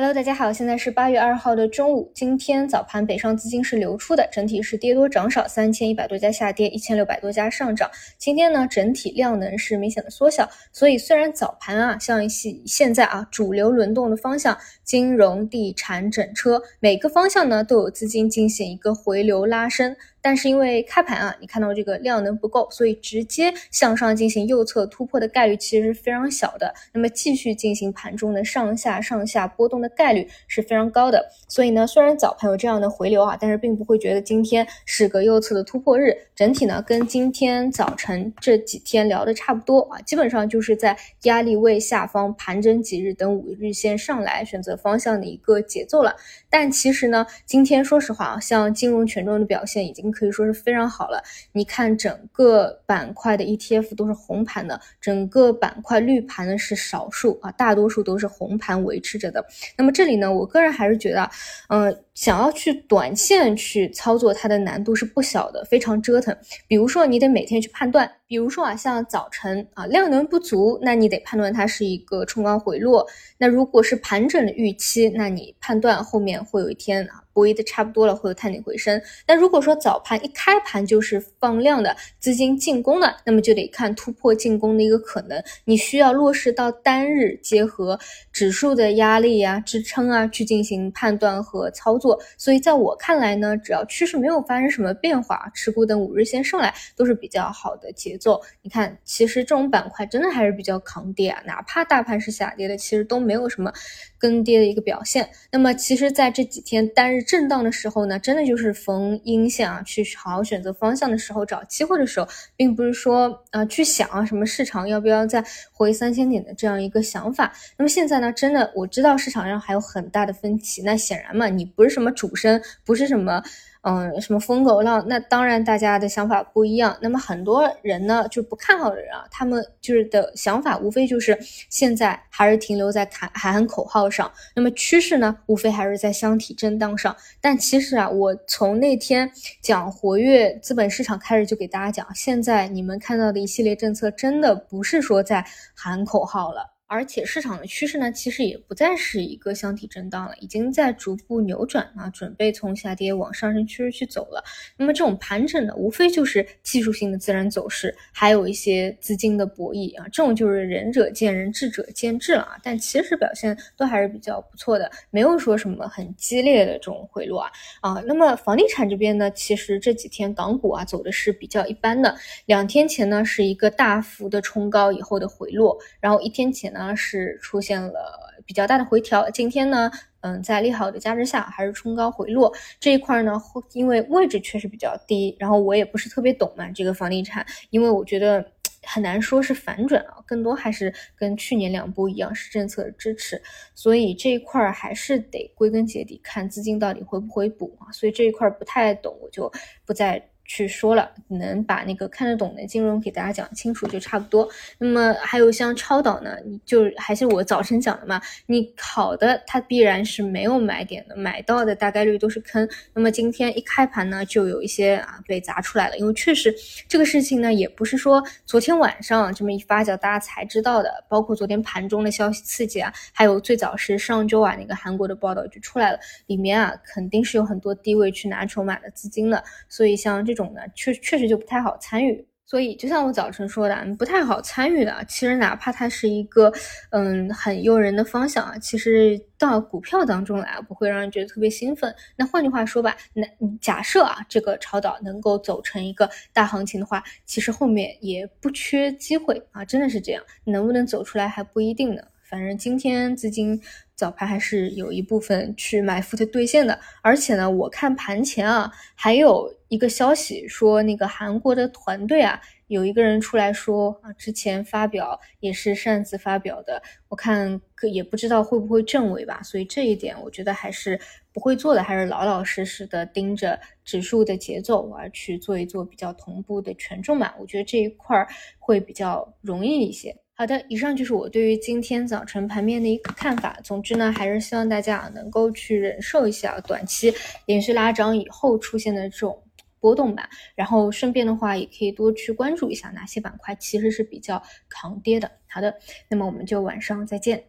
Hello，大家好，现在是八月二号的中午。今天早盘北上资金是流出的，整体是跌多涨少，三千一百多家下跌，一千六百多家上涨。今天呢，整体量能是明显的缩小，所以虽然早盘啊，像一些现在啊主流轮动的方向，金融、地产、整车，每个方向呢都有资金进行一个回流拉升。但是因为开盘啊，你看到这个量能不够，所以直接向上进行右侧突破的概率其实是非常小的。那么继续进行盘中的上下上下波动的概率是非常高的。所以呢，虽然早盘有这样的回流啊，但是并不会觉得今天是个右侧的突破日。整体呢，跟今天早晨这几天聊的差不多啊，基本上就是在压力位下方盘整几日，等五日线上来选择方向的一个节奏了。但其实呢，今天说实话啊，像金融权重的表现已经。可以说是非常好了。你看，整个板块的 ETF 都是红盘的，整个板块绿盘呢是少数啊，大多数都是红盘维持着的。那么这里呢，我个人还是觉得，嗯，想要去短线去操作，它的难度是不小的，非常折腾。比如说，你得每天去判断，比如说啊，像早晨啊量能不足，那你得判断它是一个冲高回落。那如果是盘整的预期，那你判断后面会有一天啊。博弈的差不多了，会有探底回升。那如果说早盘一开盘就是放量的资金进攻的，那么就得看突破进攻的一个可能。你需要落实到单日，结合指数的压力啊、支撑啊，去进行判断和操作。所以在我看来呢，只要趋势没有发生什么变化，持股等五日线上来都是比较好的节做。你看，其实这种板块真的还是比较抗跌啊，哪怕大盘是下跌的，其实都没有什么跟跌的一个表现。那么其实在这几天单日。震荡的时候呢，真的就是逢阴线啊，去好好选择方向的时候，找机会的时候，并不是说啊去想啊什么市场要不要再回三千点的这样一个想法。那么现在呢，真的我知道市场上还有很大的分歧，那显然嘛，你不是什么主升，不是什么。嗯，什么疯狗浪？那当然，大家的想法不一样。那么很多人呢，就不看好的人啊，他们就是的想法，无非就是现在还是停留在喊喊口号上。那么趋势呢，无非还是在箱体震荡上。但其实啊，我从那天讲活跃资本市场开始，就给大家讲，现在你们看到的一系列政策，真的不是说在喊口号了。而且市场的趋势呢，其实也不再是一个箱体震荡了，已经在逐步扭转啊，准备从下跌往上升趋势去走了。那么这种盘整呢，无非就是技术性的自然走势，还有一些资金的博弈啊，这种就是仁者见仁，智者见智了啊。但其实表现都还是比较不错的，没有说什么很激烈的这种回落啊啊。那么房地产这边呢，其实这几天港股啊走的是比较一般的，两天前呢是一个大幅的冲高以后的回落，然后一天前呢。呢是出现了比较大的回调，今天呢，嗯，在利好的加持下，还是冲高回落这一块呢，因为位置确实比较低，然后我也不是特别懂嘛，这个房地产，因为我觉得很难说是反转啊，更多还是跟去年两波一样是政策支持，所以这一块还是得归根结底看资金到底回不回补啊，所以这一块不太懂，我就不再。去说了，能把那个看得懂的金融给大家讲清楚就差不多。那么还有像超导呢，你就还是我早晨讲的嘛，你好的它必然是没有买点的，买到的大概率都是坑。那么今天一开盘呢，就有一些啊被砸出来了，因为确实这个事情呢，也不是说昨天晚上这么一发酵大家才知道的，包括昨天盘中的消息刺激啊，还有最早是上周啊那个韩国的报道就出来了，里面啊肯定是有很多低位去拿筹码的资金的，所以像这。种呢，确确实就不太好参与，所以就像我早晨说的，不太好参与的。其实哪怕它是一个嗯很诱人的方向啊，其实到股票当中来不会让人觉得特别兴奋。那换句话说吧，那假设啊这个超导能够走成一个大行情的话，其实后面也不缺机会啊，真的是这样，能不能走出来还不一定呢。反正今天资金早盘还是有一部分去买 put 兑现的，而且呢，我看盘前啊，还有一个消息说，那个韩国的团队啊，有一个人出来说啊，之前发表也是擅自发表的，我看可也不知道会不会证伪吧，所以这一点我觉得还是不会做的，还是老老实实的盯着指数的节奏而去做一做比较同步的权重嘛，我觉得这一块会比较容易一些。好的，以上就是我对于今天早晨盘面的一个看法。总之呢，还是希望大家啊能够去忍受一下短期连续拉涨以后出现的这种波动吧。然后顺便的话，也可以多去关注一下哪些板块其实是比较抗跌的。好的，那么我们就晚上再见。